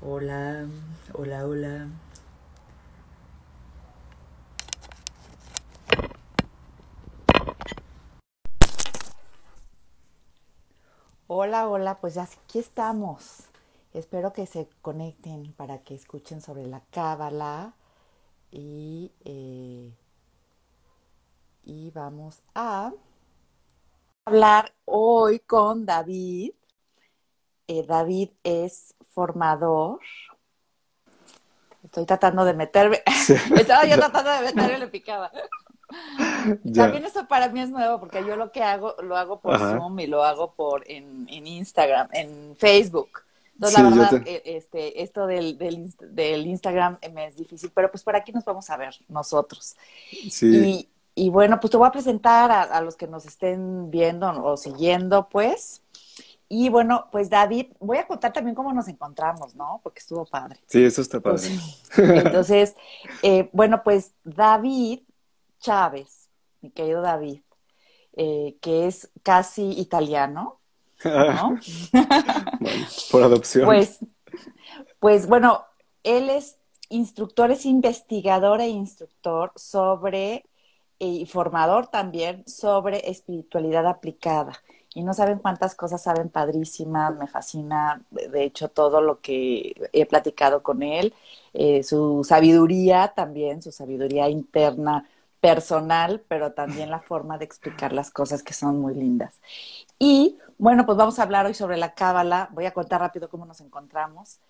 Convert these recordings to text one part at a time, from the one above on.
Hola, hola, hola. Hola, hola, pues aquí estamos. Espero que se conecten para que escuchen sobre la cábala y, eh, y vamos a hablar hoy con David. Eh, David es formador. Estoy tratando de meterme. Estaba yo tratando de meterme y le picaba. También eso para mí es nuevo porque yo lo que hago lo hago por Zoom y lo hago por en, en Instagram, en Facebook. Entonces, la verdad, eh, este, esto del, del, del, Instagram me es difícil, pero pues por aquí nos vamos a ver nosotros. Sí. Y, y bueno, pues te voy a presentar a, a, los que nos estén viendo o siguiendo, pues. Y bueno, pues David, voy a contar también cómo nos encontramos, ¿no? Porque estuvo padre. Sí, eso está padre. Entonces, entonces eh, bueno, pues David Chávez, mi querido David, eh, que es casi italiano, ¿no? por adopción. Pues, pues bueno, él es instructor, es investigador e instructor sobre, y formador también sobre espiritualidad aplicada y no saben cuántas cosas saben padrísimas, me fascina, de hecho, todo lo que he platicado con él, eh, su sabiduría también, su sabiduría interna, personal, pero también la forma de explicar las cosas que son muy lindas. Y bueno, pues vamos a hablar hoy sobre la cábala, voy a contar rápido cómo nos encontramos.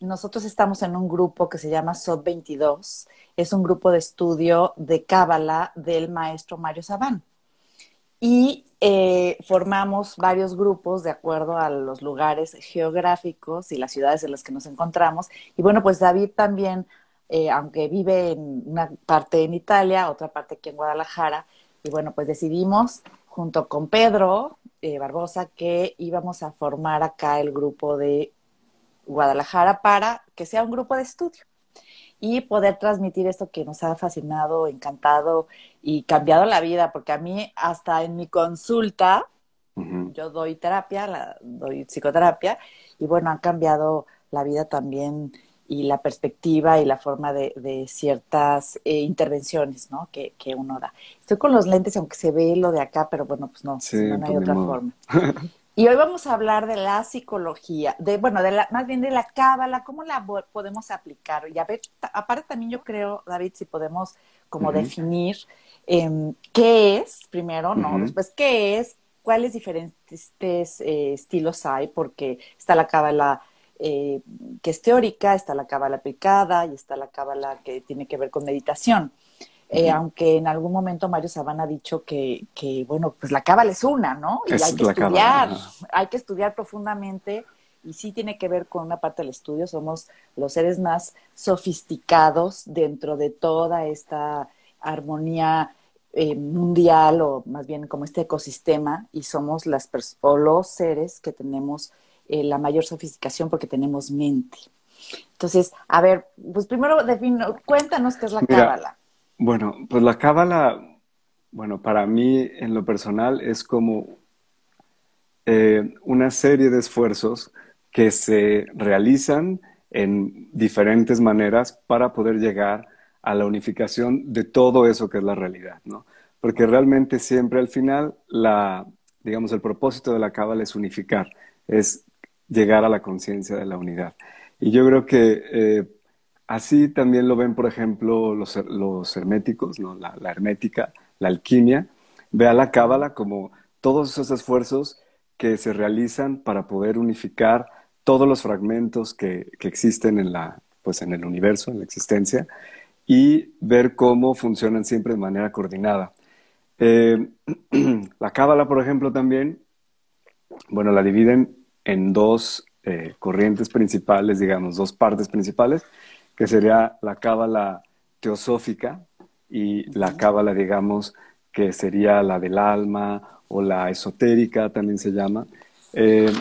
Nosotros estamos en un grupo que se llama SOT 22, es un grupo de estudio de cábala del maestro Mario Sabán y eh, formamos varios grupos de acuerdo a los lugares geográficos y las ciudades en las que nos encontramos. Y bueno, pues David también, eh, aunque vive en una parte en Italia, otra parte aquí en Guadalajara, y bueno, pues decidimos junto con Pedro eh, Barbosa que íbamos a formar acá el grupo de Guadalajara para que sea un grupo de estudio y poder transmitir esto que nos ha fascinado, encantado y cambiado la vida, porque a mí hasta en mi consulta, yo doy terapia, la, doy psicoterapia, y bueno, han cambiado la vida también y la perspectiva y la forma de, de ciertas eh, intervenciones ¿no? que, que, uno da. Estoy con los lentes, aunque se ve lo de acá, pero bueno, pues no, no hay pues otra forma. Y hoy vamos a hablar de la psicología, de bueno, de la, más bien de la cábala, cómo la podemos aplicar. Y a ver, aparte también yo creo, David, si podemos como definir eh, qué es, primero, ¿no? Después, qué es, cuáles diferentes eh, estilos hay, porque está la cábala eh, que es teórica, está la cábala aplicada y está la cábala que tiene que ver con meditación. Eh, aunque en algún momento Mario Sabana ha dicho que, que, bueno, pues la cábala es una, ¿no? Y hay que estudiar, hay que estudiar profundamente y sí tiene que ver con una parte del estudio. Somos los seres más sofisticados dentro de toda esta armonía eh, mundial o más bien como este ecosistema y somos las o los seres que tenemos eh, la mayor sofisticación porque tenemos mente. Entonces, a ver, pues primero defino, cuéntanos qué es la cábala. Bueno, pues la cábala, bueno, para mí en lo personal es como eh, una serie de esfuerzos que se realizan en diferentes maneras para poder llegar a la unificación de todo eso que es la realidad, ¿no? Porque realmente siempre al final, la, digamos, el propósito de la cábala es unificar, es llegar a la conciencia de la unidad. Y yo creo que eh, Así también lo ven, por ejemplo, los, herméticos, la, hermética, la alquimia. Ve a la cábala como todos esos esfuerzos que se realizan para poder unificar todos los fragmentos que, existen en, la, pues en el universo, en la existencia, y ver cómo funcionan siempre de manera coordinada. Eh, la cábala, por ejemplo, también, bueno, la dividen en dos eh, corrientes principales, digamos, dos partes principales que sería la cábala teosófica y la cábala, digamos, que sería la del alma o la esotérica, también se llama. Eh,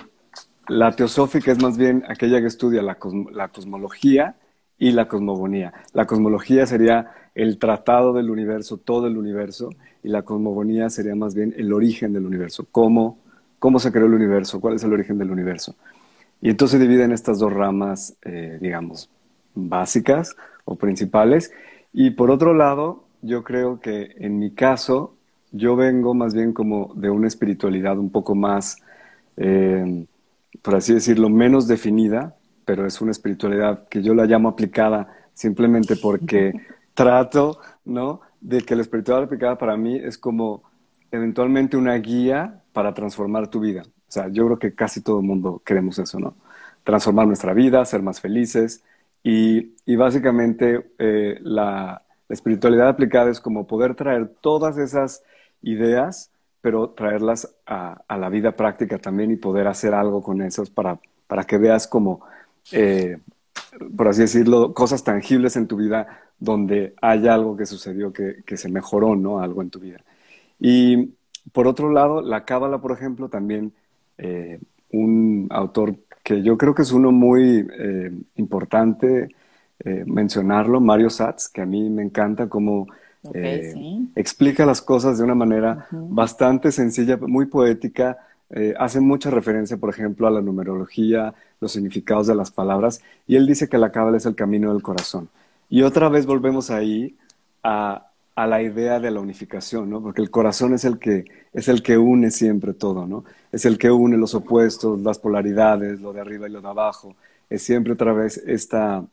la teosófica es más bien aquella que estudia la, la, cosmología y la cosmogonía. La cosmología sería el tratado del universo, todo el universo, y la cosmogonía sería más bien el origen del universo, cómo, cómo se creó el universo, cuál es el origen del universo. Y entonces dividen estas dos ramas, eh, digamos, básicas o principales. Y por otro lado, yo creo que en mi caso, yo vengo más bien como de una espiritualidad un poco más, eh, por así decirlo, menos definida, pero es una espiritualidad que yo la llamo aplicada simplemente porque trato, ¿no? De que la espiritualidad aplicada para mí es como eventualmente una guía para transformar tu vida. O sea, yo creo que casi todo el mundo queremos eso, ¿no? Transformar nuestra vida, ser más felices. Y, básicamente eh, la, espiritualidad aplicada es como poder traer todas esas ideas, pero traerlas a, la vida práctica también y poder hacer algo con esas para, para que veas como, eh, por así decirlo, cosas tangibles en tu vida donde hay algo que sucedió que, que se mejoró, ¿no? Algo en tu vida. Y por otro lado, la Cábala, por ejemplo, también eh, un autor que yo creo que es uno muy eh, importante eh, mencionarlo, Mario Satz, que a mí me encanta cómo explica las cosas de una manera bastante sencilla, muy poética. hace mucha referencia, por ejemplo, a la numerología, los significados de las palabras, y él dice que la cábala es el camino del corazón. Y otra vez volvemos ahí a, a la idea de la unificación, ¿no? Porque el corazón es el que es el que une siempre todo, ¿no? Es el que une los opuestos, las polaridades, lo de arriba y lo de abajo. Es siempre otra vez esta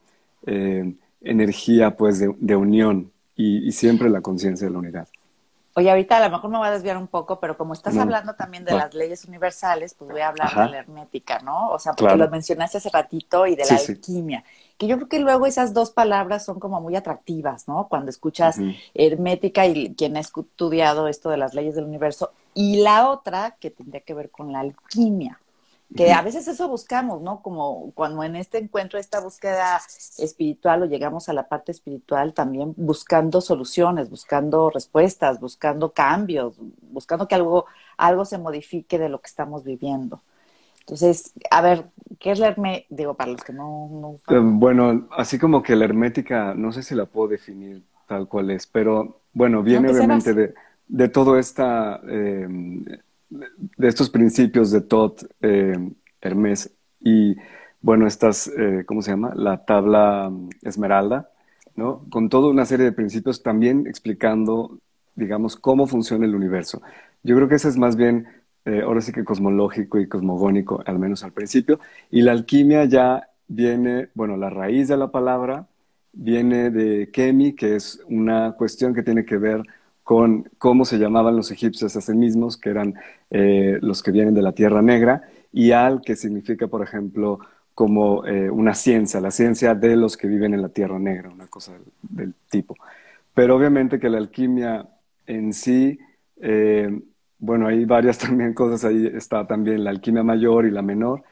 eh, energía, pues, de, unión y, siempre la conciencia de la unidad. Oye, ahorita a lo mejor me voy a desviar un poco, pero como estás hablando también de las leyes universales, pues voy a hablar de la hermética, ¿no? O sea, porque lo mencionaste hace ratito y de la alquimia que yo creo que luego esas dos palabras son como muy atractivas, ¿no? Cuando escuchas hermética y quien ha estudiado esto de las leyes del universo, y la otra que tendría que ver con la alquimia, que a veces eso buscamos, ¿no? Como cuando en este encuentro, esta búsqueda espiritual o llegamos a la parte espiritual también buscando soluciones, buscando respuestas, buscando cambios, buscando que algo, algo se modifique de lo que estamos viviendo. Entonces, a ver, ¿qué es la hermética? Digo, para los que no... Eh, bueno, así como que la hermética, no sé si la puedo definir tal cual es, pero bueno, viene obviamente de, de todo esta, eh, de estos principios de Tot, eh, Hermes y, bueno, estas, ¿cómo se llama? La tabla mm, esmeralda, ¿no? Con toda una serie de principios también explicando, digamos, cómo funciona el universo. Yo creo que ese es más bien eh, ahora sí que cosmológico y cosmogónico, al menos al principio. Y la alquimia ya viene, bueno, la raíz de la palabra viene de Kemi, que es una cuestión que tiene que ver con cómo se llamaban los egipcios a sí mismos, que eran eh, los que vienen de la Tierra Negra, y al, que significa, por ejemplo, como eh, una ciencia, la ciencia de los que viven en la Tierra Negra, una cosa del, tipo. Pero obviamente que la alquimia en sí bueno, hay varias también cosas ahí. Está también la alquimia mayor y la menor.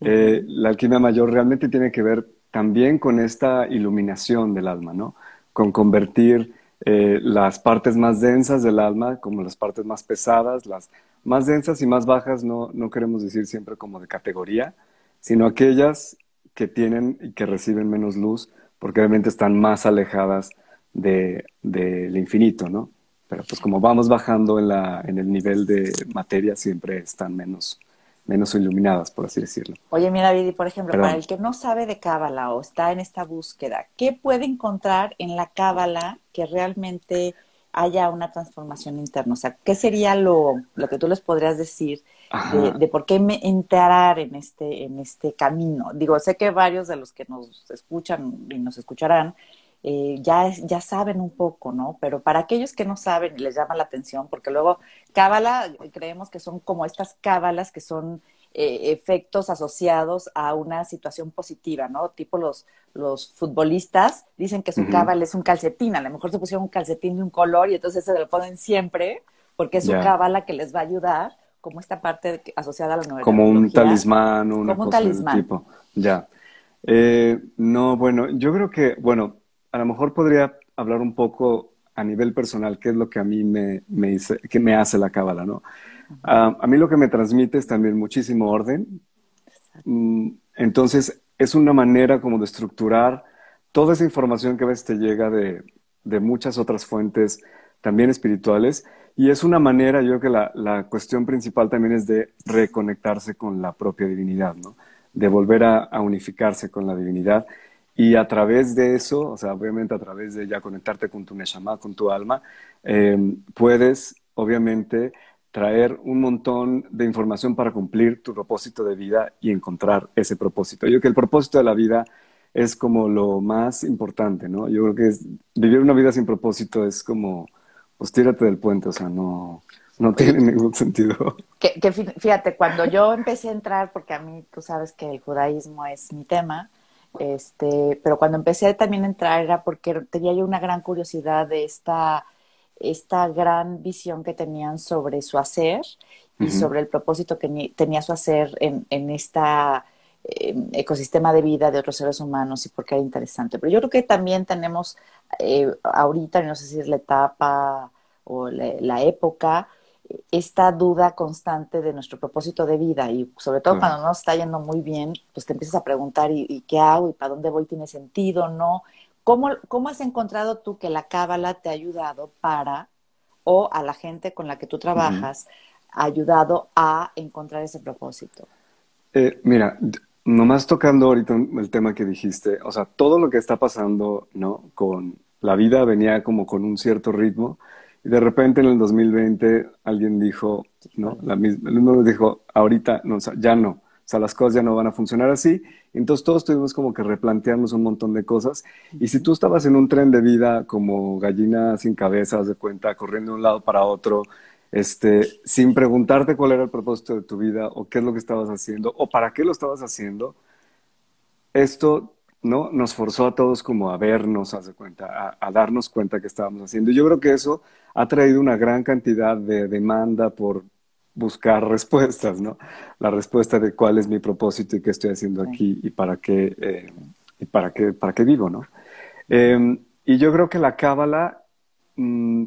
Eh, la alquimia mayor realmente tiene que ver también con esta iluminación del alma, ¿no? Con convertir eh, las partes más densas del alma como las partes más pesadas, las más densas y más bajas, no, no queremos decir siempre como de categoría, sino aquellas que tienen y que reciben menos luz, porque obviamente están más alejadas del de, infinito, ¿no? pero pues como vamos bajando en, la, en el nivel de materia, siempre están menos, menos iluminadas, por así decirlo. Oye, mira, Vidi, por ejemplo, para el que no sabe de Cábala o está en esta búsqueda, ¿qué puede encontrar en la Cábala que realmente haya una transformación interna? O sea, ¿qué sería lo, lo que tú les podrías decir de, de, por qué me entrar en este, en este camino? Digo, sé que varios de los que nos escuchan y nos escucharán eh, ya, ya saben un poco, ¿no? Pero para aquellos que no saben y les llama la atención, porque luego cábala, creemos que son como estas cábalas que son eh, efectos asociados a una situación positiva, ¿no? Tipo los, los futbolistas dicen que su cábala es un calcetín, a lo mejor se pusieron un calcetín de un color y entonces se lo ponen siempre porque es su cábala que les va a ayudar como esta parte asociada a la nueva Como un talismán, una como un talismán. tipo. Ya. Eh, no, bueno, yo creo que, bueno, a lo mejor podría hablar un poco a nivel personal, qué es lo que a mí me, me, que me hace la cábala, ¿no? Ah, a mí lo que me transmite es también muchísimo orden. Mm, entonces, es una manera como de estructurar toda esa información que a veces te llega de, de muchas otras fuentes también espirituales. Y es una manera, yo creo que la, la, cuestión principal también es de reconectarse con la propia divinidad, ¿no? de volver a, unificarse con la divinidad. Y a través de eso, o sea, obviamente a través de ya conectarte con tu Neshama, con tu alma, eh, puedes, obviamente, traer un montón de información para cumplir tu propósito de vida y encontrar ese propósito. Yo creo que el propósito de la vida es como lo más importante, ¿no? Yo creo que vivir una vida sin propósito es como, pues tírate del puente, o sea, no, no tiene ningún sentido. Que, fíjate, cuando yo empecé a entrar, porque a mí tú sabes que el judaísmo es mi tema, este, pero cuando empecé también a entrar era porque tenía yo una gran curiosidad de esta esta gran visión que tenían sobre su hacer y sobre el propósito que tenía su hacer en, en esta em, ecosistema de vida de otros seres humanos y porque era interesante. Pero yo creo que también tenemos eh, ahorita, no sé si es la etapa o la, época, esta duda constante de nuestro propósito de vida y sobre todo cuando no está yendo muy bien, pues te empiezas a preguntar ¿y, y, qué hago y para dónde voy, tiene sentido, no. ¿Cómo, has encontrado tú que la cábala te ha ayudado para, o a la gente con la que tú trabajas, ha ayudado a encontrar ese propósito? Eh, mira, nomás tocando ahorita el tema que dijiste, o sea, todo lo que está pasando, ¿no? Con la vida venía como con un cierto ritmo y de repente en el 2020 alguien dijo, ¿no? La misma, el uno dijo, ahorita, no, ya no sea, las cosas ya no van a funcionar así. Entonces todos tuvimos como que replantearnos un montón de cosas. Y si tú estabas en un tren de vida como gallina sin cabeza, de cuenta, corriendo de un lado para otro, este, sin preguntarte cuál era el propósito de tu vida o qué es lo que estabas haciendo o para qué lo estabas haciendo, esto ¿no? nos forzó a todos como a vernos, a, cuenta, a, darnos cuenta que estábamos haciendo. Y yo creo que eso ha traído una gran cantidad de demanda por, buscar respuestas, ¿no? La respuesta de cuál es mi propósito y qué estoy haciendo aquí y para qué, eh, y para qué, para qué vivo, ¿no? Em, y yo creo que la cábala, mm,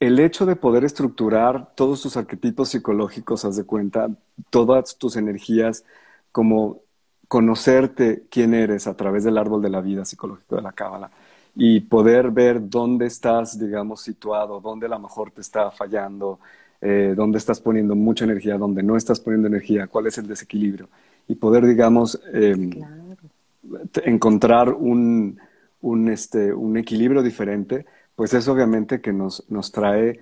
el hecho de poder estructurar todos tus arquetipos psicológicos, haz de cuenta, todas tus energías, como conocerte quién eres a través del árbol de la vida psicológico de la cábala y poder ver dónde estás, digamos, situado, dónde a lo mejor te está fallando, eh, dónde estás poniendo mucha energía, dónde no estás poniendo energía, cuál es el desequilibrio. Y poder, digamos, em, encontrar un, un, este, un equilibrio diferente, pues eso obviamente que nos, nos trae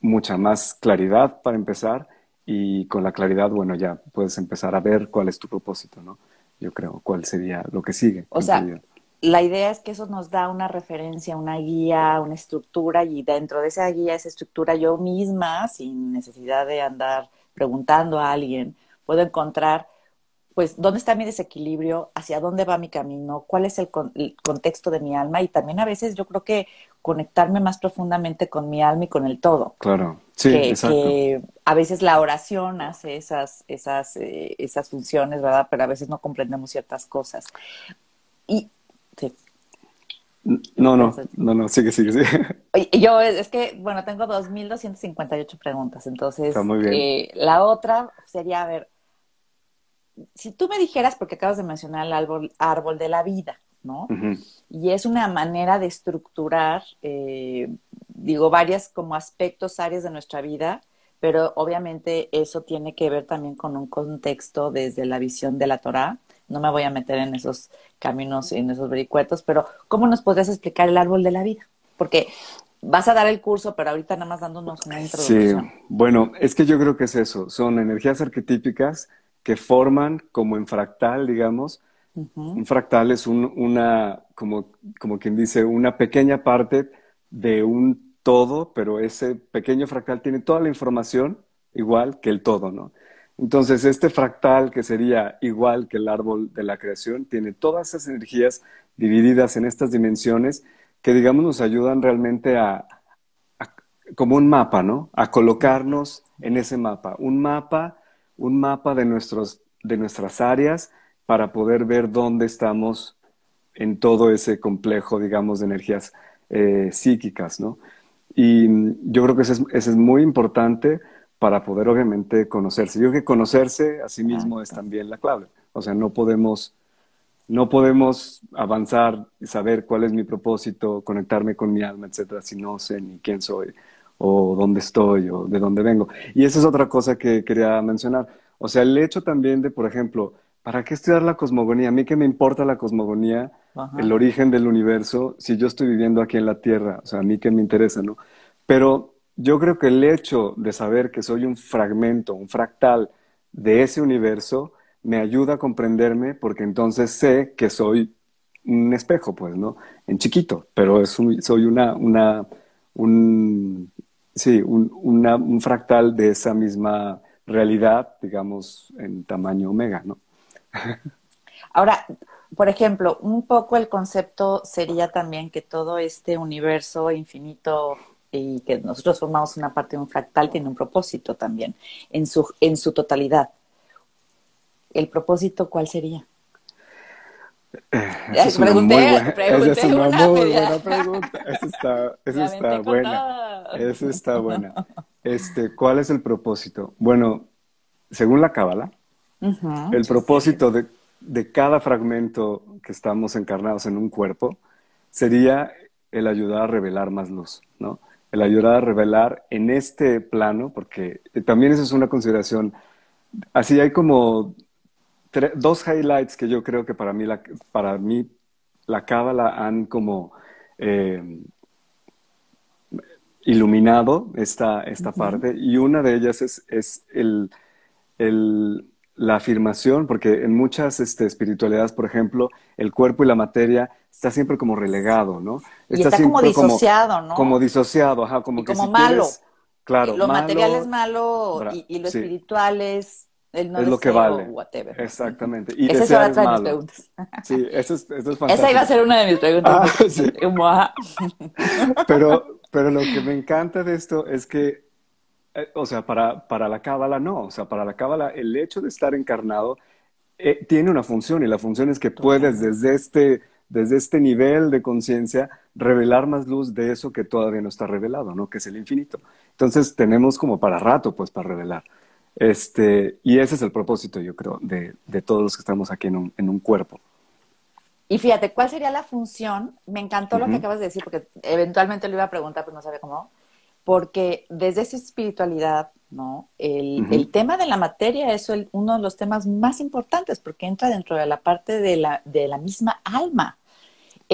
mucha más claridad para empezar y con la claridad, bueno, ya puedes empezar a ver cuál es tu propósito, ¿no? Yo creo, cuál sería lo que sigue. O sea, la idea es que eso nos da una referencia, una guía, una estructura y dentro de esa guía, esa estructura, yo misma, sin necesidad de andar preguntando a alguien, puedo encontrar, pues, dónde está mi desequilibrio, hacia dónde va mi camino, cuál es el, contexto de mi alma y también a veces yo creo que conectarme más profundamente con mi alma y con el todo. Claro, sí, que, exacto. que a veces la oración hace esas, esas, eh, esas funciones, ¿verdad? Pero a veces no comprendemos ciertas cosas. Y Sí. No, no, no, no, sigue, sigue, sigue. Yo, es que, bueno, tengo 2.258 preguntas, entonces, Está muy bien. Eh, la otra sería, a ver, si tú me dijeras, porque acabas de mencionar el árbol, árbol de la vida, ¿no? Y es una manera de estructurar, eh, digo, varias como aspectos, áreas de nuestra vida, pero obviamente eso tiene que ver también con un contexto desde la visión de la Torah no me voy a meter en esos caminos, en esos vericuetos, pero ¿cómo nos podrías explicar el árbol de la vida? Porque vas a dar el curso, pero ahorita nada más dándonos una introducción. Sí, bueno, es que yo creo que es eso, son energías arquetípicas que forman como en fractal, digamos. Un fractal es una, como, como quien dice, una pequeña parte de un todo, pero ese pequeño fractal tiene toda la información igual que el todo, ¿no? Entonces, este fractal, que sería igual que el árbol de la creación, tiene todas esas energías divididas en estas dimensiones que, digamos, nos ayudan realmente a, como un mapa, ¿no? A colocarnos en ese mapa. Un mapa, un mapa de, nuestros, de nuestras áreas para poder ver dónde estamos en todo ese complejo, digamos, de energías eh, psíquicas, ¿no? Y yo creo que eso es muy importante para poder obviamente conocerse. Yo creo que conocerse a sí mismo es también la clave. O sea, no podemos, no podemos avanzar y saber cuál es mi propósito, conectarme con mi alma, etcétera, si no sé ni quién soy o dónde estoy o de dónde vengo. Y esa es otra cosa que quería mencionar. O sea, el hecho también de, por ejemplo, ¿para qué estudiar la cosmogonía? A mí que me importa la cosmogonía, el origen del universo, si yo estoy viviendo aquí en la Tierra, o sea, a mí que me interesa, ¿no? Pero yo creo que el hecho de saber que soy un fragmento, un fractal de ese universo, me ayuda a comprenderme porque entonces sé que soy un espejo, pues, ¿no? En chiquito, pero es soy una, una, un, sí, un, un fractal de esa misma realidad, digamos, en tamaño omega, ¿no? Ahora, por ejemplo, un poco el concepto sería también que todo este universo infinito y que nosotros formamos una parte de un fractal tiene un propósito también en su, en su totalidad. ¿El propósito cuál sería? Esa es una, muy buena, esa es una, muy buena pregunta. Esa está, esa está buena. Esa está buena. Este, ¿Cuál es el propósito? Bueno, según la Cábala, el propósito de, de, cada fragmento que estamos encarnados en un cuerpo sería el ayudar a revelar más luz, ¿no? El ayudar a revelar en este plano, porque también esa es una consideración. Así hay como dos highlights que yo creo que para mí la, para mí la cábala han como eh, iluminado esta, esta parte y una de ellas es, es el, el, la afirmación, porque en muchas este, espiritualidades, por ejemplo, el cuerpo y la materia está siempre como relegado, ¿no? Está, como disociado, ¿no? Como disociado, ajá, como que como malo. claro, lo material es malo y, lo espiritual es es lo que vale. Whatever. Exactamente. Y Esa es otra de mis preguntas. Sí, eso es, eso es fantástico. Esa iba a ser una de mis preguntas. Ah, pero, pero lo que me encanta de esto es que, eh, o sea, para, para la cábala no. O sea, para la cábala el hecho de estar encarnado eh, tiene una función y la función es que puedes desde este, desde este nivel de conciencia revelar más luz de eso que todavía no está revelado, ¿no? Que es el infinito. Entonces tenemos como para rato, pues, para revelar. Este, y ese es el propósito, yo creo, de, de todos los que estamos aquí en un, en un, cuerpo. Y fíjate, ¿cuál sería la función? Me encantó lo que acabas de decir, porque eventualmente lo iba a preguntar, pero no sabía cómo. Porque desde esa espiritualidad, ¿no? El, el tema de la materia es uno de los temas más importantes, porque entra dentro de la parte de la, de la misma alma.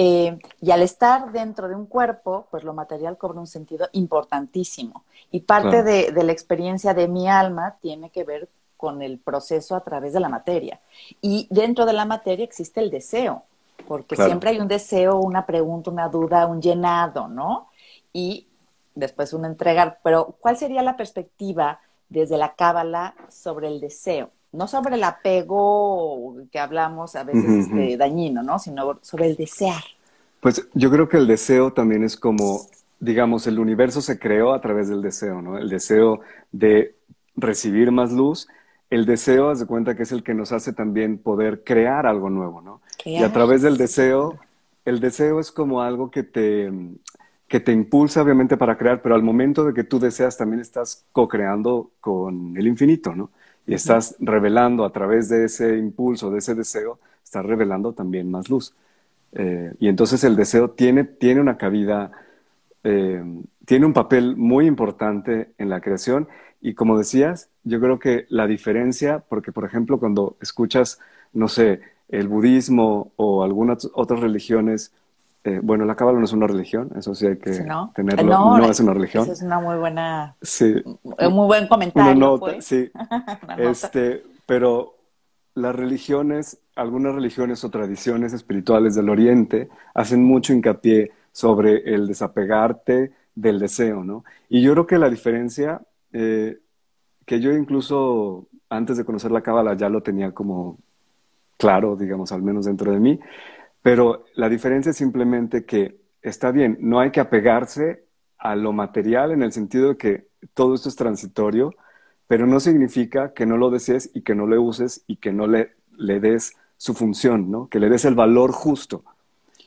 Eh, y al estar dentro de un cuerpo, pues lo material cobra un sentido importantísimo. Y parte de, la experiencia de mi alma tiene que ver con el proceso a través de la materia. Y dentro de la materia existe el deseo, porque siempre hay un deseo, una pregunta, una duda, un llenado, ¿no? Y después un entregar. Pero, ¿cuál sería la perspectiva desde la cábala sobre el deseo? No sobre el apego que hablamos a veces este, dañino, ¿no? Sino sobre el desear. Pues yo creo que el deseo también es como, digamos, el universo se creó a través del deseo, ¿no? El deseo de recibir más luz, el deseo, haz de cuenta que es el que nos hace también poder crear algo nuevo, ¿no? Y a través del deseo, el deseo es como algo que te, que te impulsa obviamente para crear, pero al momento de que tú deseas también estás co-creando con el infinito, ¿no? Y estás revelando a través de ese impulso, de ese deseo, estás revelando también más luz. Eh, y entonces el deseo tiene, tiene una cabida, eh, tiene un papel muy importante en la creación. Y como decías, yo creo que la diferencia, porque por ejemplo cuando escuchas, no sé, el budismo o algunas otras religiones, eh, bueno, la cábala no es una religión, eso sí hay que tenerlo. No, no, es una religión. Eso es una muy buena, sí. un muy buen comentario. Una nota, pues. sí. este, pero las religiones, algunas religiones o tradiciones espirituales del Oriente hacen mucho hincapié sobre el desapegarte del deseo, ¿no? Y yo creo que la diferencia, eh, que yo incluso antes de conocer la cábala ya lo tenía como claro, digamos, al menos dentro de mí, pero la diferencia es simplemente que está bien, no hay que apegarse a lo material en el sentido de que todo esto es transitorio, pero no significa que no lo desees y que no lo uses y que no le, le des su función, ¿no? Que le des el valor justo.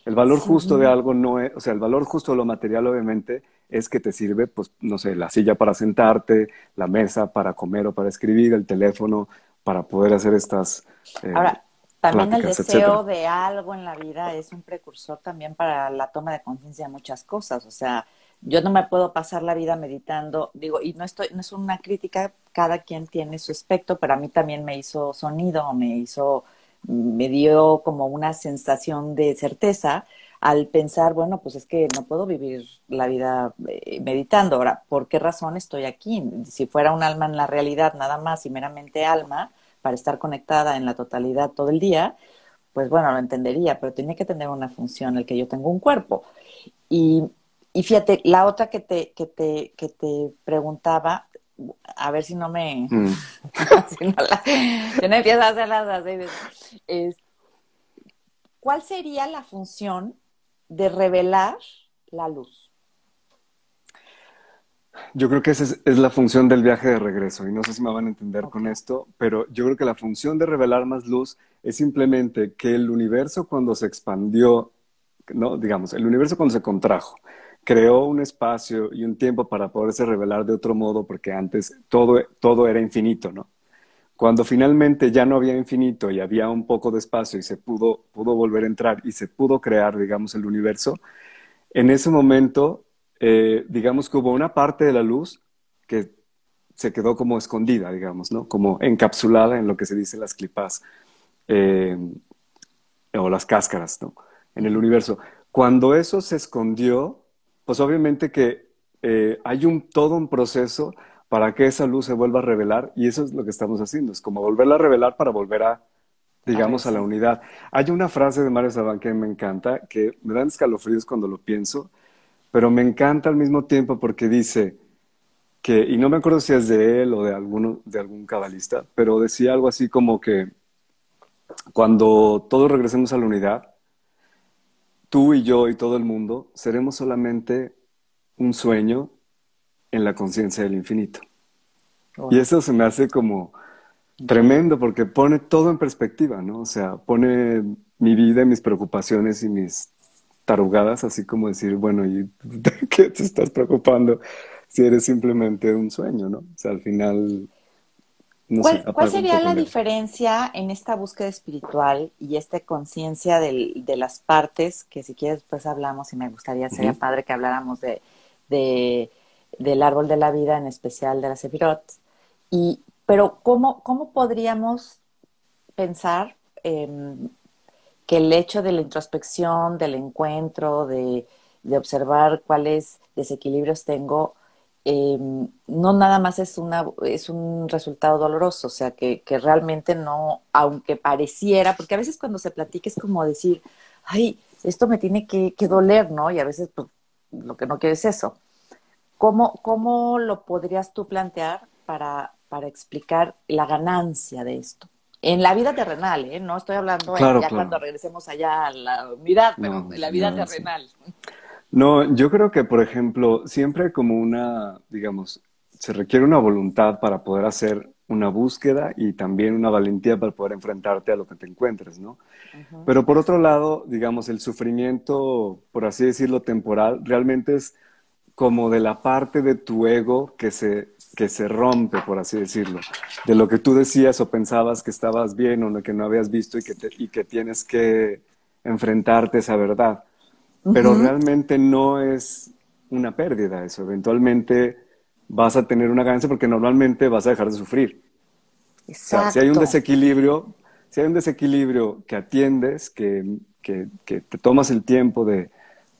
El valor justo de algo no es, o sea, el valor justo de lo material obviamente es que te sirve, pues, no sé, la silla para sentarte, la mesa para comer o para escribir, el teléfono para poder hacer estas... Eh, Ahora, también el deseo de algo en la vida es un precursor también para la toma de conciencia de muchas cosas. O sea, yo no me puedo pasar la vida meditando, digo, y no estoy, no es una crítica, cada quien tiene su aspecto, pero a mí también me hizo sonido, me hizo, me dio como una sensación de certeza al pensar, bueno, pues es que no puedo vivir la vida eh, meditando. Ahora, ¿por qué razón estoy aquí? Si fuera un alma en la realidad nada más y meramente alma, para estar conectada en la totalidad todo el día, pues bueno, lo entendería, pero tiene que tener una función el que yo tengo un cuerpo. Y, y fíjate, la otra que te, que te, que te preguntaba, a ver si no me, mm. si, no la, empiezas a hacer las es, ¿cuál sería la función de revelar la luz? Yo creo que esa es, la función del viaje de regreso y no sé si me van a entender con esto, pero yo creo que la función de revelar más luz es simplemente que el universo cuando se expandió, no, digamos, el universo cuando se contrajo, creó un espacio y un tiempo para poderse revelar de otro modo porque antes todo, todo era infinito, ¿no? Cuando finalmente ya no había infinito y había un poco de espacio y se pudo, pudo volver a entrar y se pudo crear, digamos, el universo, en ese momento eh, digamos que hubo una parte de la luz que se quedó como escondida, digamos, ¿no? Como encapsulada en lo que se dice las clipas eh, o las cáscaras, ¿no? En el universo. Cuando eso se escondió, pues obviamente que eh, hay un, todo un proceso para que esa luz se vuelva a revelar y eso es lo que estamos haciendo, es como volverla a revelar para volver a, digamos, a, la unidad. Hay una frase de Mario Saban que me encanta, que me dan escalofríos cuando lo pienso, pero me encanta al mismo tiempo porque dice que, y no me acuerdo si es de él o de, alguno, de algún cabalista, pero decía algo así como que cuando todos regresemos a la unidad, tú y yo y todo el mundo seremos solamente un sueño en la conciencia del infinito. Y eso se me hace como tremendo porque pone todo en perspectiva, ¿no? O sea, pone mi vida, mis preocupaciones y mis tarugadas, así como decir, bueno, ¿y qué te estás preocupando si eres simplemente un sueño, no? O sea, al final... ¿Cuál, sería la diferencia en esta búsqueda espiritual y esta conciencia de las partes, que si quieres después hablamos y me gustaría, sería padre que habláramos de, del árbol de la vida, en especial de la Sefirot, y, pero ¿cómo, cómo podríamos pensar que el hecho de la introspección, del encuentro, de, observar cuáles desequilibrios tengo, em, no nada más es, una, es un resultado doloroso, o sea, que, realmente no, aunque pareciera, porque a veces cuando se platica es como decir, ay, esto me tiene que, doler, ¿no? Y a veces pues, lo que no quiero es eso. ¿Cómo, ¿Cómo lo podrías tú plantear para, para explicar la ganancia de esto? En la vida terrenal, ¿eh? No estoy hablando ya cuando regresemos allá a la unidad, pero en la vida terrenal. No, yo creo que, por ejemplo, siempre como una, digamos, se requiere una voluntad para poder hacer una búsqueda y también una valentía para poder enfrentarte a lo que te encuentres, ¿no? Pero por otro lado, digamos, el sufrimiento, por así decirlo, temporal, realmente es como de la parte de tu ego que se que se rompe, por así decirlo, de lo que tú decías o pensabas que estabas bien o lo que no habías visto y que, y que tienes que enfrentarte a esa verdad. Pero realmente no es una pérdida eso. Eventualmente vas a tener una ganancia porque normalmente vas a dejar de sufrir. si hay un desequilibrio, si hay un desequilibrio que atiendes, que, que, te tomas el tiempo de,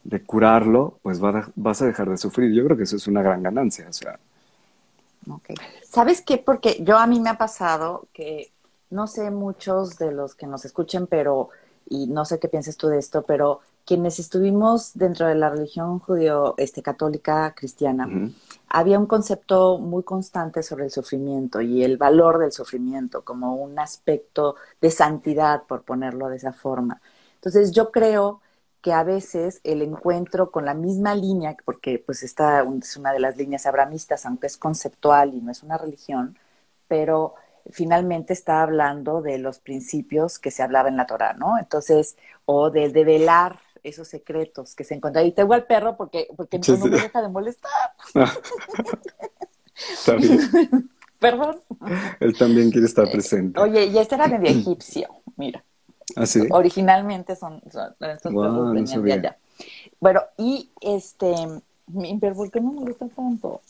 de curarlo, pues vas a dejar de sufrir. Yo creo que eso es una gran ganancia. O sea, Okay. ¿Sabes qué? Porque yo a mí me ha pasado que no sé muchos de los que nos escuchen, pero, y no sé qué piensas tú de esto, pero quienes estuvimos dentro de la religión judío, este, católica, cristiana, había un concepto muy constante sobre el sufrimiento y el valor del sufrimiento como un aspecto de santidad, por ponerlo de esa forma. Entonces yo creo que a veces el encuentro con la misma línea, porque pues esta es una de las líneas abramistas, aunque es conceptual y no es una religión, pero finalmente está hablando de los principios que se hablaba en la Torah, ¿no? Entonces, o de develar esos secretos que se encuentran. Y tengo al perro porque, porque no, me deja de molestar. está bien. Perdón. Él también quiere estar presente. Oye, y este era medio egipcio, mira. ¿Ah, sí? Originalmente son, son estos wow, no allá. Bueno, y este Pero ¿por qué no me gusta tanto?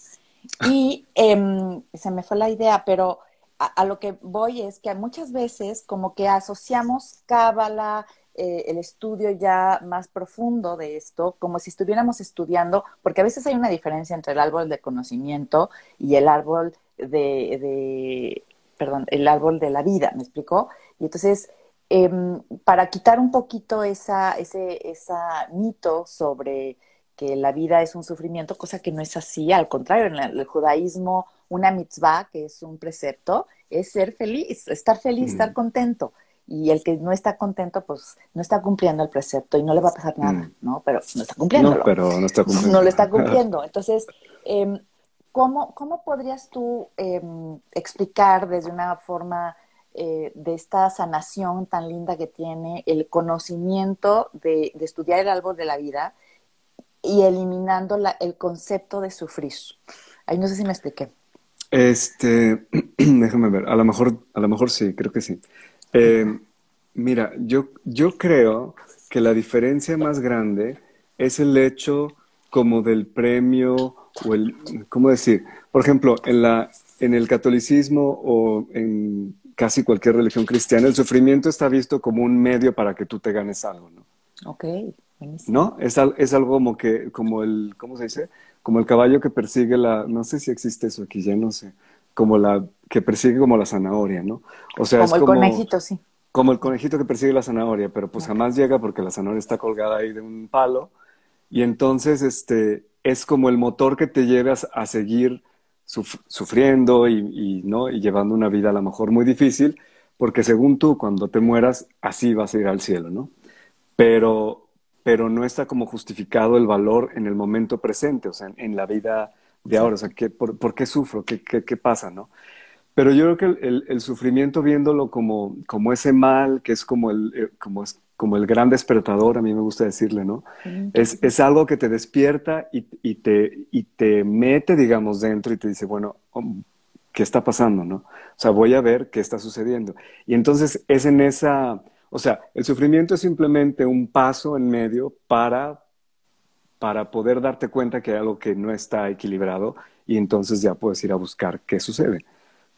Y em, se me fue la idea, pero a, lo que voy es que muchas veces como que asociamos cábala, eh, el estudio ya más profundo de esto, como si estuviéramos estudiando, porque a veces hay una diferencia entre el árbol de conocimiento y el árbol de, de perdón, el árbol de la vida, ¿me explicó? Y entonces, em, para quitar un poquito esa, ese esa mito sobre que la vida es un sufrimiento, cosa que no es así, al contrario, en el judaísmo una mitzvah, que es un precepto, es ser feliz, estar feliz, estar contento y el que no está contento, pues no está cumpliendo el precepto y no le va a pasar nada, mm. ¿no? Pero no está cumpliendo. No, pero no está cumpliendo. No lo está cumpliendo. Entonces, eh, ¿cómo, ¿cómo, podrías tú em, explicar desde una forma eh, de esta sanación tan linda que tiene el conocimiento de, estudiar el árbol de la vida y eliminando la, el concepto de sufrir? Ahí no sé si me expliqué. Este, déjame ver, a lo mejor, a lo mejor sí, creo que sí. Eh, mira, yo, yo creo que la diferencia más grande es el hecho como del premio o el, ¿cómo decir? Por ejemplo, en, la, en el catolicismo o en casi cualquier religión cristiana, el sufrimiento está visto como un medio para que tú te ganes algo, ¿no? Ok, ¿No? Es, es algo como que, como el, ¿cómo se dice? Como el caballo que persigue la, no sé si existe eso aquí, ya no sé como la que persigue como la zanahoria, ¿no? O sea, como el conejito, sí. Como el conejito que persigue la zanahoria, pero pues jamás llega porque la zanahoria está colgada ahí de un palo y entonces este es como el motor que te lleva a seguir sufriendo y, ¿no? y llevando una vida a lo mejor muy difícil, porque según tú, cuando te mueras, así vas a ir al cielo, ¿no? Pero, pero no está como justificado el valor en el momento presente, o sea, en la vida de ahora, o sea, ¿qué, por, qué sufro? ¿Qué, qué, pasa? ¿no? Pero yo creo que el, el, sufrimiento viéndolo como, como ese mal, que es como el, eh, como como el gran despertador, a mí me gusta decirle, ¿no? Es, es algo que te despierta y, y, te, y te mete, digamos, dentro y te dice, bueno, oh, ¿qué está pasando, no? O sea, voy a ver qué está sucediendo. Y entonces es en esa, o sea, el sufrimiento es simplemente un paso en medio para para poder darte cuenta que hay algo que no está equilibrado y entonces ya puedes ir a buscar qué sucede.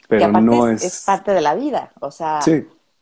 Pero no es, es... parte de la vida, o sea,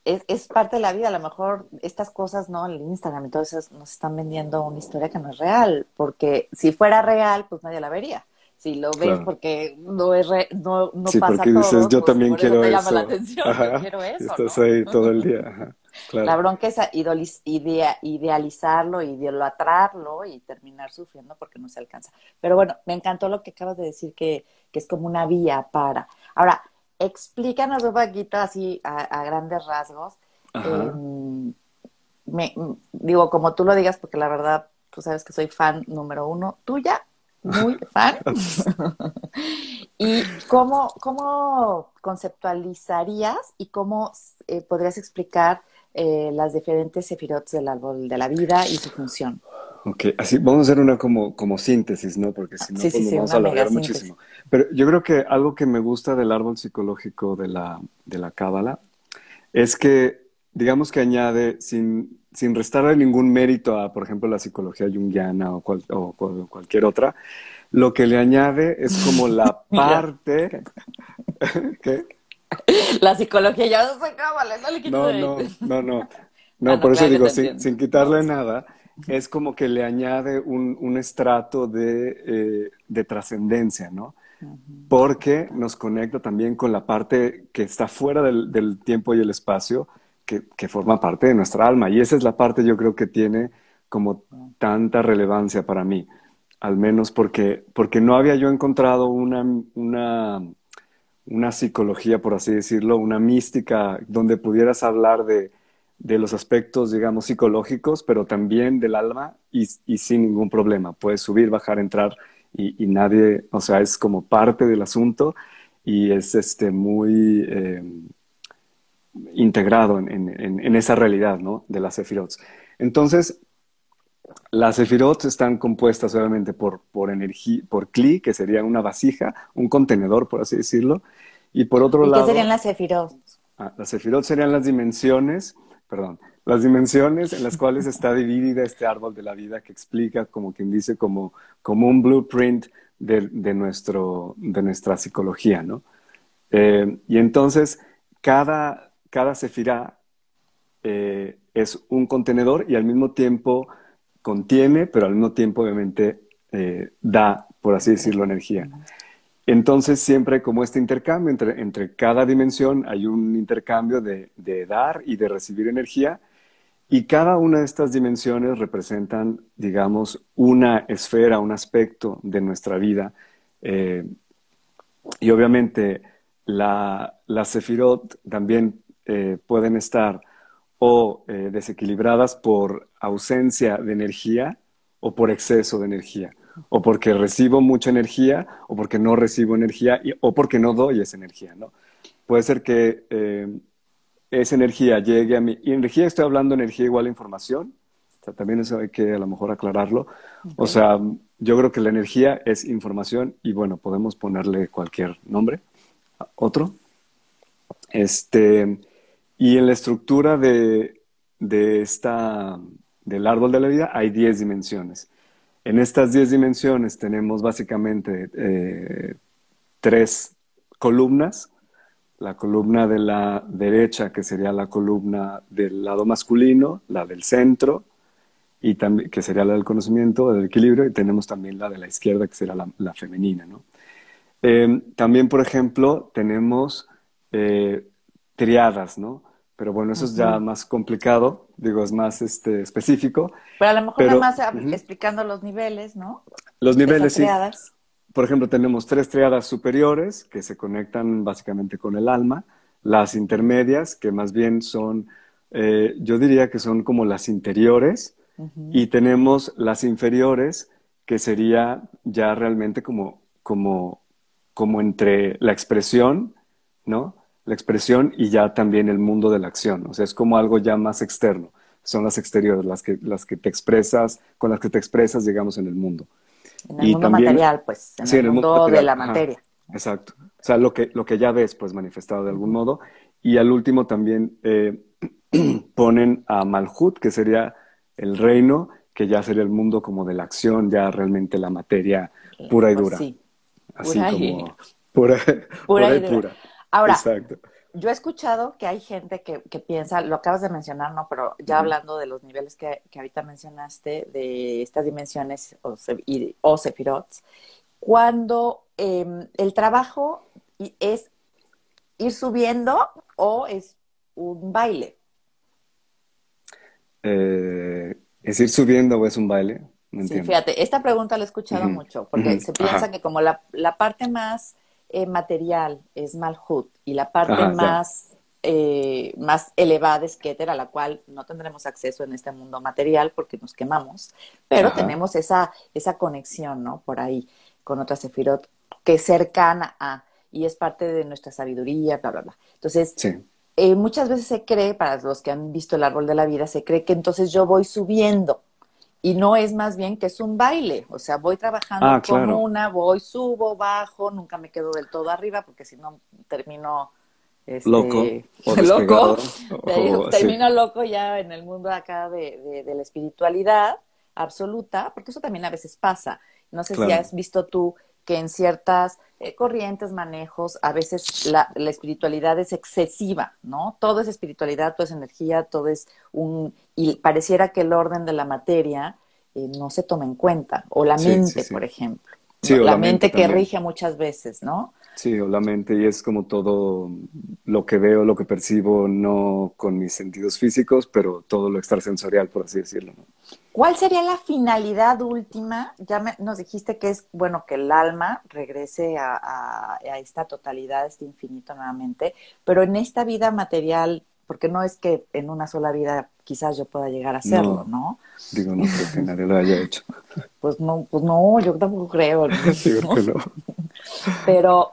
es, es, parte de la vida. A lo mejor estas cosas, ¿no? El Instagram y todo eso nos están vendiendo una historia que no es real, porque si fuera real, pues nadie la vería si lo ves porque no es no, no sí, pasa porque dices, yo pues, también quiero eso. Te llama la atención, yo quiero eso. Estás ahí todo el día. Ajá. Claro. La bronca es idea, idealizarlo, idolatrarlo y terminar sufriendo porque no se alcanza. Pero bueno, me encantó lo que acabas de decir, que, que es como una vía para. Ahora, explícanos un poquito así a, a grandes rasgos. Eh, me, digo, como tú lo digas, porque la verdad, tú sabes que soy fan número uno tuya muy fan. ¿Y cómo, cómo conceptualizarías y cómo eh, podrías explicar eh, las diferentes sefirots del árbol de la vida y su función? Ok, así vamos a hacer una como, como síntesis, ¿no? Porque si no, pues nos vamos a alargar muchísimo. Pero yo creo que algo que me gusta del árbol psicológico de la, de la Cábala es que, digamos que añade, sin, sin restarle ningún mérito a, por ejemplo, la psicología junguiana o, cualquier otra, lo que le añade es como la parte... ¿Qué? La psicología ya no se acaba, no le No, no, no, no. No, por eso digo, sin, sin, quitarle nada, es como que le añade un, un estrato de, eh, de trascendencia, ¿no? Porque nos conecta también con la parte que está fuera del, del tiempo y el espacio, que, forma parte de nuestra alma. Y esa es la parte yo creo que tiene como tanta relevancia para mí, al menos porque, porque no había yo encontrado una, una, una psicología, por así decirlo, una mística donde pudieras hablar de, de los aspectos, digamos, psicológicos, pero también del alma y, y sin ningún problema. Puedes subir, bajar, entrar y, y, nadie, o sea, es como parte del asunto y es este muy... Eh, integrado en, esa realidad ¿no? de las Sefirot. Entonces, las Sefirot están compuestas obviamente por, por, energía, por Kli, que sería una vasija, un contenedor, por así decirlo, y por otro lado... ¿Qué serían las Sefirot? Ah, las Sefirot serían las dimensiones, perdón, las dimensiones en las cuales está dividida este árbol de la vida que explica, como quien dice, como, como un blueprint de, de, nuestro, de nuestra psicología, ¿no? Eh, y entonces, cada, cada sefirá eh, es un contenedor y al mismo tiempo contiene, pero al mismo tiempo obviamente eh, da, por así decirlo, energía. Entonces siempre como este intercambio entre, entre cada dimensión hay un intercambio de, de, dar y de recibir energía y cada una de estas dimensiones representan, digamos, una esfera, un aspecto de nuestra vida. Eh, y obviamente la, las sefirot también eh, pueden estar o eh, desequilibradas por ausencia de energía o por exceso de energía, o porque recibo mucha energía o porque no recibo energía o porque no doy esa energía, ¿no? Puede ser que eh, esa energía llegue a mí, y energía estoy hablando de energía igual a información, o sea, también eso hay que a lo mejor aclararlo, o sea, yo creo que la energía es información y bueno, podemos ponerle cualquier nombre, otro. Este, y en la estructura de, esta, del árbol de la vida hay 10 dimensiones. En estas 10 dimensiones tenemos básicamente eh, tres columnas. La columna de la derecha, que sería la columna del lado masculino, la del centro, y que sería la del conocimiento, del equilibrio, y tenemos también la de la izquierda, que sería la, femenina. Eh, también, por ejemplo, tenemos eh, triadas, ¿no? Pero bueno, eso es ya más complicado, digo, es más este, específico. Pero a lo mejor nada más explicando los niveles, ¿no? Los niveles, sí. Por ejemplo, tenemos tres triadas superiores que se conectan básicamente con el alma, las intermedias, que más bien son, eh, yo diría que son como las interiores, y tenemos las inferiores, que sería ya realmente como, como, como entre la expresión, ¿no? La expresión y ya también el mundo de la acción. O sea, es como algo ya más externo. Son las exteriores, las que, las que te expresas, con las que te expresas, digamos, en el mundo. En el mundo material, pues, en, el, mundo de la materia. exacto. O sea, lo que, lo que ya ves, pues, manifestado de algún modo. Y al último también eh, ponen a Malhut, que sería el reino, que ya sería el mundo como de la acción, ya realmente la materia pura y pues dura. Sí. Así como pura, pura, y dura. Ahora, yo he escuchado que hay gente que, piensa, lo acabas de mencionar, ¿no? Pero ya hablando de los niveles que, ahorita mencionaste, de estas dimensiones o, o sefirots, cuando em, el trabajo es ir subiendo o es un baile. Eh, ¿Es ir subiendo o es un baile? sí, fíjate, esta pregunta la he escuchado mucho, porque se piensa que como la, la parte más eh, material es Malhut y la parte más, eh, más elevada es Keter, a la cual no tendremos acceso en este mundo material porque nos quemamos, pero tenemos esa, esa conexión, ¿no? Por ahí con otra Sefirot que es cercana a, y es parte de nuestra sabiduría, bla, bla, bla. Entonces, eh, muchas veces se cree, para los que han visto el árbol de la vida, se cree que entonces yo voy subiendo y no es más bien que es un baile, o sea, voy trabajando ah, como una, voy, subo, bajo, nunca me quedo del todo arriba porque si no termino este, loco, loco, termino loco ya en el mundo acá de, de, la espiritualidad absoluta, porque eso también a veces pasa. No sé si has visto tú que en ciertas eh, corrientes, manejos, a veces la, la, espiritualidad es excesiva, ¿no? Todo es espiritualidad, todo es energía, todo es un... Y pareciera que el orden de la materia eh, no se toma en cuenta, o la mente, por ejemplo. Sí, la, mente, que rige muchas veces, ¿no? Sí, o la mente, y es como todo lo que veo, lo que percibo, no con mis sentidos físicos, pero todo lo extrasensorial, por así decirlo. ¿no? ¿Cuál sería la finalidad última? Ya nos dijiste que es, bueno, que el alma regrese a, a esta totalidad, a este infinito nuevamente, pero en esta vida material porque no es que en una sola vida quizás yo pueda llegar a hacerlo, ¿no? Digo, no creo que nadie lo haya hecho. Pues no, pues no, yo tampoco creo. Pero,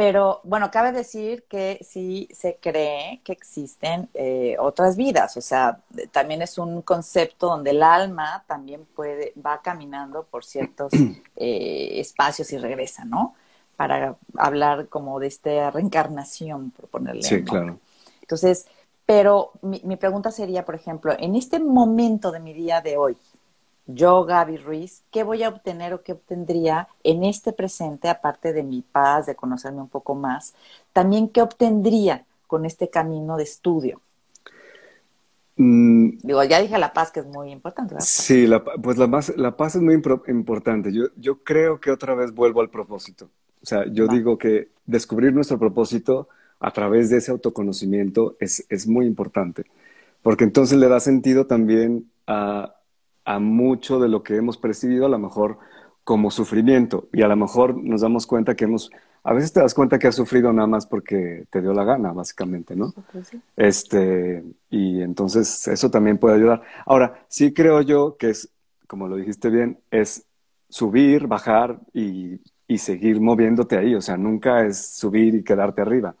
pero bueno, cabe decir que sí se cree que existen eh, otras vidas, o sea, también es un concepto donde el alma también puede, va caminando por ciertos eh, espacios y regresa, ¿no? Para hablar como de esta reencarnación, por ponerle. Sí, claro. Entonces, Pero mi, mi, pregunta sería, por ejemplo, en este momento de mi día de hoy, yo, Gaby Ruiz, ¿qué voy a obtener o qué obtendría en este presente, aparte de mi paz, de conocerme un poco más? También, ¿qué obtendría con este camino de estudio? Mm, Digo, ya dije la paz, que es muy importante. ¿verdad? Sí, la, pues la paz, la paz es muy importante. Yo, yo creo que otra vez vuelvo al propósito. O sea, yo digo que descubrir nuestro propósito a través de ese autoconocimiento es, es muy importante, porque entonces le da sentido también a, a mucho de lo que hemos percibido, a lo mejor como sufrimiento, y a lo mejor nos damos cuenta que hemos, a veces te das cuenta que has sufrido nada más porque te dio la gana, básicamente, ¿no? Este, y entonces eso también puede ayudar. Ahora, sí creo yo que es, como lo dijiste bien, es subir, bajar y, y seguir moviéndote ahí, o sea, nunca es subir y quedarte arriba.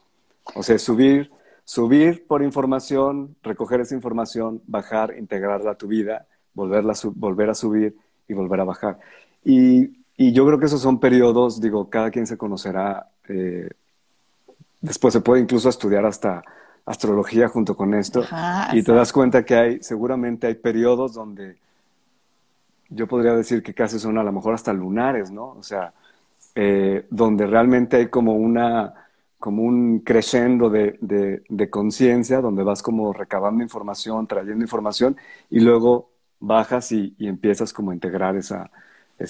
O sea, subir, subir por información, recoger esa información, bajar, integrarla a tu vida, volverla volver a subir y volver a bajar. Y, y, yo creo que esos son periodos, digo, cada quien se conocerá. Eh, después se puede incluso estudiar hasta astrología junto con esto. y te das cuenta que hay, seguramente hay periodos donde yo podría decir que casi son a lo mejor hasta lunares, ¿no? O sea, eh, donde realmente hay como una como un crescendo de, de, conciencia, donde vas como recabando información, trayendo información, y luego bajas y, empiezas como a integrar esa,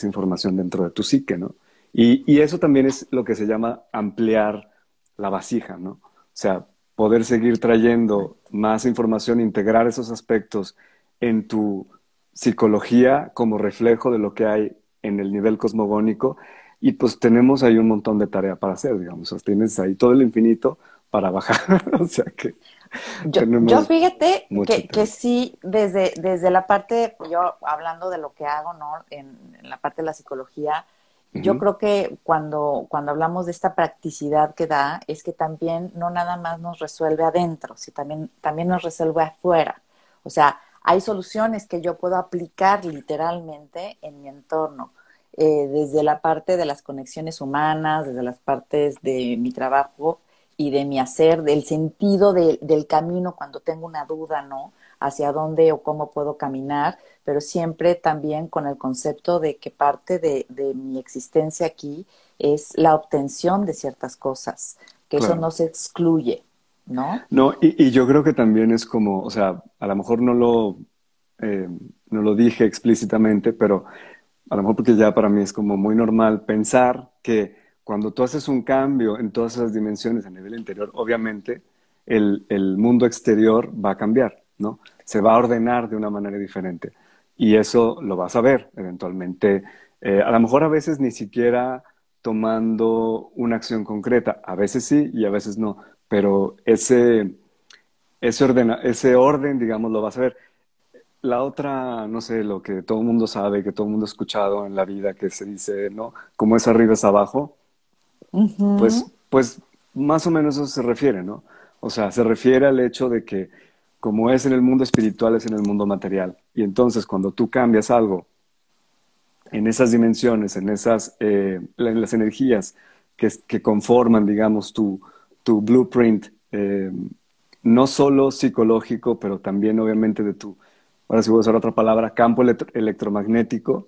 información dentro de tu psique, ¿no? Y, y, eso también es lo que se llama ampliar la vasija, ¿no? O sea, poder seguir trayendo más información, integrar esos aspectos en tu psicología como reflejo de lo que hay en el nivel cosmogónico y pues tenemos ahí un montón de tarea para hacer, digamos. O sea, tienes ahí todo el infinito para bajar. o sea que. Yo, yo fíjate que, que, sí, desde, desde la parte, yo hablando de lo que hago, ¿no? En, la parte de la psicología, yo creo que cuando, cuando hablamos de esta practicidad que da, es que también no nada más nos resuelve adentro, sino también, también nos resuelve afuera. O sea, hay soluciones que yo puedo aplicar literalmente en mi entorno. Eh, desde la parte de las conexiones humanas, desde las partes de mi trabajo y de mi hacer, del sentido del camino cuando tengo una duda, ¿no? Hacia dónde o cómo puedo caminar, pero siempre también con el concepto de que parte de, mi existencia aquí es la obtención de ciertas cosas, que eso no se excluye, ¿no? No, y, yo creo que también es como, o sea, a lo mejor no lo, eh, no lo dije explícitamente, pero a lo mejor porque ya para mí es como muy normal pensar que cuando tú haces un cambio en todas esas dimensiones a nivel interior, obviamente el, el mundo exterior va a cambiar, ¿no? Se va a ordenar de una manera diferente. Y eso lo vas a ver eventualmente. Eh, a lo mejor a veces ni siquiera tomando una acción concreta, a veces sí y a veces no, pero ese, ese, ordena, ese orden, digamos, lo vas a ver. La otra, no sé, lo que todo el mundo sabe, que todo el mundo ha escuchado en la vida, que se dice, ¿no? Como es arriba es abajo, pues, pues más o menos eso se refiere, ¿no? O sea, se refiere al hecho de que como es en el mundo espiritual, es en el mundo material. Y entonces cuando tú cambias algo en esas dimensiones, en esas, eh, en las energías que, que, conforman, digamos, tu, tu blueprint, eh, no solo psicológico, pero también obviamente de tu ahora sí voy a usar otra palabra, campo electromagnético,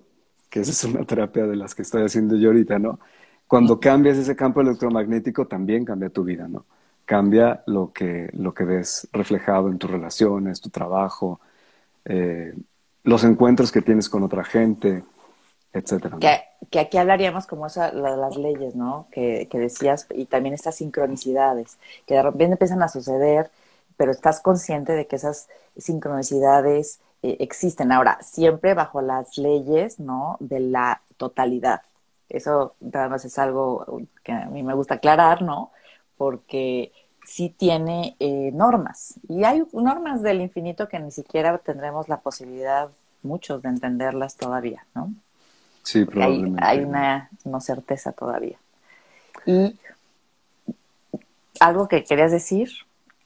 que esa es una terapia de las que estoy haciendo yo ahorita, ¿no? Cuando cambias ese campo electromagnético, también cambia tu vida, ¿no? Cambia lo que, lo que ves reflejado en tus relaciones, tu trabajo, eh, los encuentros que tienes con otra gente, etcétera. Que, aquí hablaríamos como esa, las leyes, ¿no? Que, que decías, y también estas sincronicidades, que de repente empiezan a suceder, pero estás consciente de que esas sincronicidades eh, existen. Ahora, siempre bajo las leyes, ¿no? De la totalidad. Eso además es algo que a mí me gusta aclarar, ¿no? Porque sí tiene eh, normas. Y hay normas del infinito que ni siquiera tendremos la posibilidad, muchos, de entenderlas todavía, ¿no? Sí, probablemente. Hay, una no certeza todavía. Y algo que querías decir.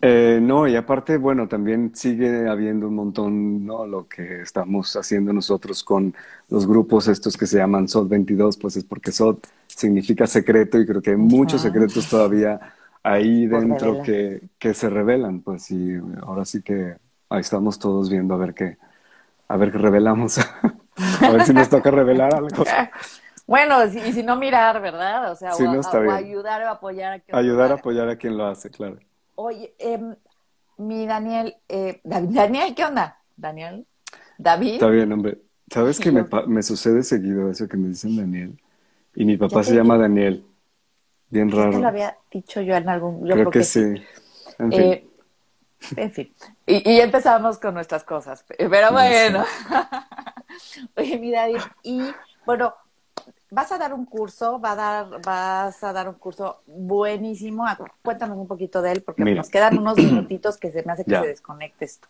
Eh, no, y aparte, bueno, también sigue habiendo un montón, ¿no? Lo que estamos haciendo nosotros con los grupos estos que se llaman SOT 22, pues es porque SOT significa secreto y creo que hay muchos secretos todavía ahí dentro que, que, se revelan, pues y ahora sí que ahí estamos todos viendo a ver qué, a ver qué revelamos, a ver si nos toca revelar algo. Bueno, y si no mirar, ¿verdad? O sea, o, ayudar o apoyar a quien Ayudar a apoyar a quien lo hace, claro. Oye, eh, mi Daniel, eh, Daniel, ¿qué onda? Daniel, David. Está bien, hombre. ¿Sabes que me, me, sucede seguido eso que me dicen Daniel? Y mi papá se llama Daniel. Bien raro. Lo había dicho yo en algún... Yo creo, que, sí. En fin. Eh, en fin. Y, y, empezamos con nuestras cosas. Pero bueno. Oye, mi David, y bueno, vas a dar un curso, va a dar, vas a dar un curso buenísimo. Cuéntanos un poquito de él, porque nos quedan unos minutitos que se me hace que se desconecte esto.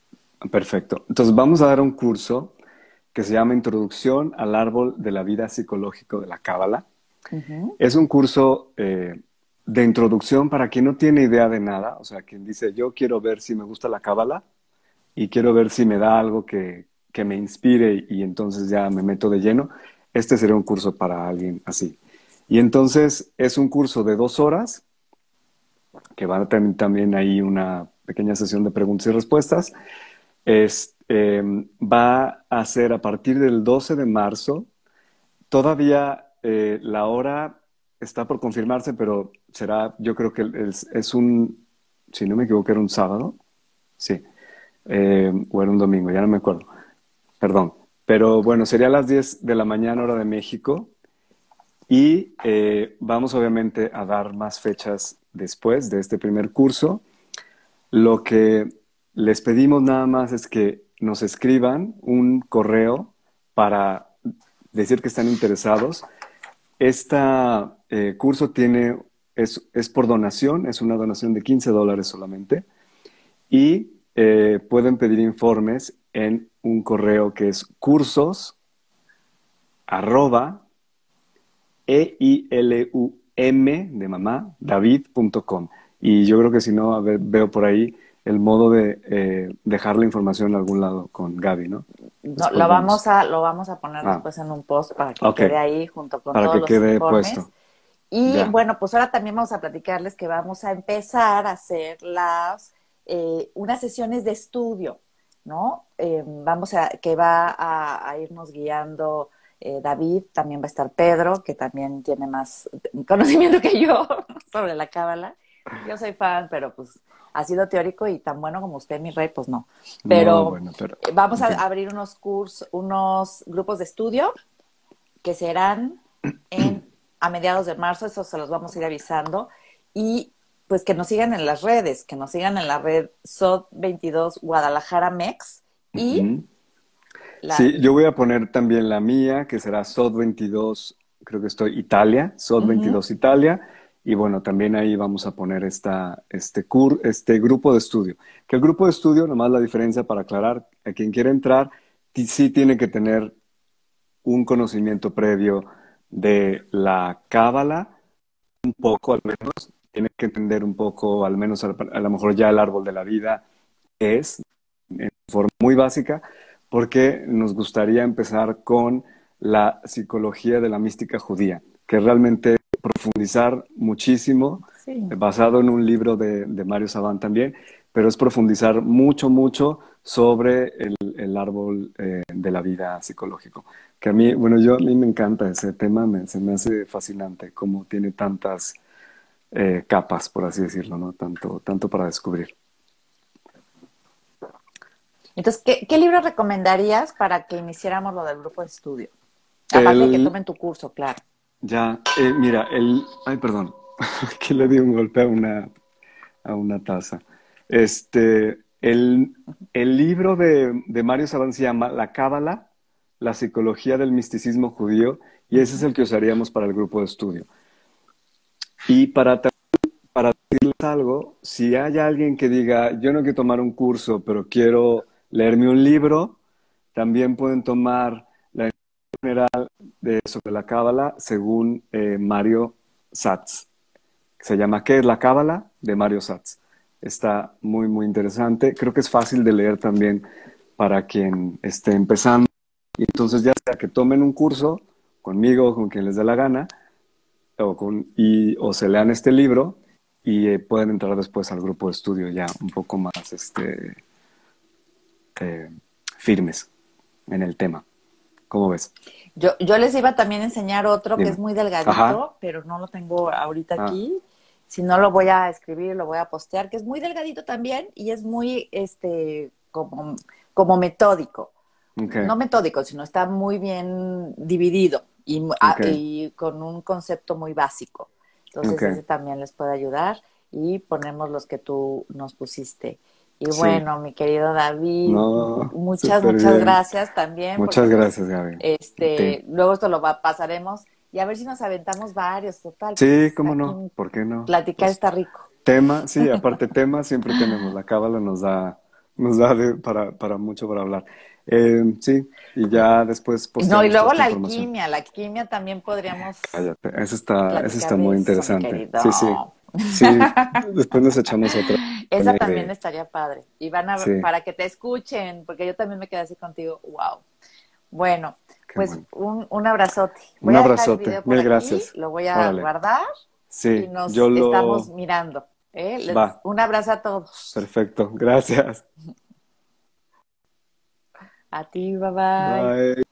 Perfecto. Entonces vamos a dar un curso que se llama Introducción al Árbol de la Vida Psicológico de la Cábala. Es un curso eh, de introducción para quien no tiene idea de nada, o sea, quien dice, yo quiero ver si me gusta la Cábala y quiero ver si me da algo que, que me inspire y entonces ya me meto de lleno este sería un curso para alguien así. Y entonces es un curso de dos horas, que va a tener también ahí una pequeña sesión de preguntas y respuestas. Em, va a ser a partir del 12 de marzo. Todavía eh, la hora está por confirmarse, pero será, yo creo que es, un, si no me equivoco, era un sábado. Sí. Eh, o era un domingo, ya no me acuerdo. Perdón. Pero bueno, sería a las 10 de la mañana hora de México y eh, vamos obviamente a dar más fechas después de este primer curso. Lo que les pedimos nada más es que nos escriban un correo para decir que están interesados. Este curso tiene, es, es, por donación, es una donación de 15 dólares solamente y eh, pueden pedir informes en un correo que es cursos arroba e i l u m de mamá david.com y yo creo que si no veo por ahí el modo de eh, dejar la información en algún lado con Gaby, ¿no? no lo vamos a lo vamos a poner ah. después en un post para que quede ahí junto con para todos que quede puesto. Y bueno, pues ahora también vamos a platicarles que vamos a empezar a hacer las eh, unas sesiones de estudio, ¿no? Eh, vamos a, que va a, irnos guiando eh, David, también va a estar Pedro, que también tiene más conocimiento que yo sobre la cábala. Yo soy fan, pero pues ha sido teórico y tan bueno como usted, mi rey, pues no. Pero, vamos a abrir unos cursos, unos grupos de estudio que serán en, a mediados de marzo, eso se los vamos a ir avisando. Y pues que nos sigan en las redes, que nos sigan en la red SOD22 Guadalajara Mex y... Sí, yo voy a poner también la mía, que será SOD22, creo que estoy Italia, SOD22 Italia, y bueno, también ahí vamos a poner esta, este, cur, este grupo de estudio. Que el grupo de estudio, nomás la diferencia para aclarar, a quien quiere entrar, sí tiene que tener un conocimiento previo de la cábala, un poco al menos, tiene que entender un poco, al menos a, lo mejor ya el árbol de la vida es, en forma muy básica, porque nos gustaría empezar con la psicología de la mística judía, que realmente profundizar muchísimo, basado en un libro de, Mario Sabán también, pero es profundizar mucho, mucho sobre el, árbol eh, de la vida psicológico. Que a mí, bueno, yo a mí me encanta ese tema, se me hace fascinante cómo tiene tantas eh, capas, por así decirlo, ¿no? Tanto, tanto para descubrir. Entonces, ¿qué, libro recomendarías para que iniciáramos lo del grupo de estudio? Aparte de que tomen tu curso, claro. Ya, eh, mira, el... Ay, perdón, que le di un golpe a una, a una taza. Este, el, el libro de, de Mario Saban se llama La Cábala, la psicología del misticismo judío, y ese es el que usaríamos para el grupo de estudio. Y para, para decirles algo, si hay alguien que diga, yo no quiero tomar un curso, pero quiero leerme un libro, también pueden tomar la general de, sobre la cábala según eh, Mario Satz. Se llama ¿Qué es la cábala? de Mario Satz. Está muy, muy interesante. Creo que es fácil de leer también para quien esté empezando. Y entonces ya sea que tomen un curso conmigo o con quien les dé la gana, o, con, y, o se lean este libro y eh, pueden entrar después al grupo de estudio ya un poco más este, eh, firmes en el tema. ¿Cómo ves? Yo, yo les iba también a enseñar otro que es muy delgadito, pero no lo tengo ahorita ah. aquí. Si no lo voy a escribir, lo voy a postear, que es muy delgadito también y es muy este como, como metódico. No metódico, sino está muy bien dividido y, ah, y con un concepto muy básico. Entonces ese también les puede ayudar y ponemos los que tú nos pusiste. Y bueno, mi querido David, muchas, muchas gracias también. Muchas gracias, Gaby. Este, luego esto lo pasaremos y a ver si nos aventamos varios, total. Sí, pues, cómo no, ¿por qué no? Platicar pues, está rico. Tema, sí, aparte tema siempre tenemos, la cábala nos da, nos da para, para mucho para hablar. Eh, sí, y ya después No, y luego la alquimia, la alquimia también podríamos. Cállate, eso está, eso está muy interesante. sí, sí. Sí, después nos echamos otra. Esa también estaría padre. Y van a ver, para que te escuchen, porque yo también me quedé así contigo. Wow. Bueno, pues un, un abrazote. un abrazote. Mil gracias. lo voy a guardar. Sí, y nos estamos mirando. ¿eh? Un abrazo a todos. Perfecto, gracias. A ti, bye bye. Bye.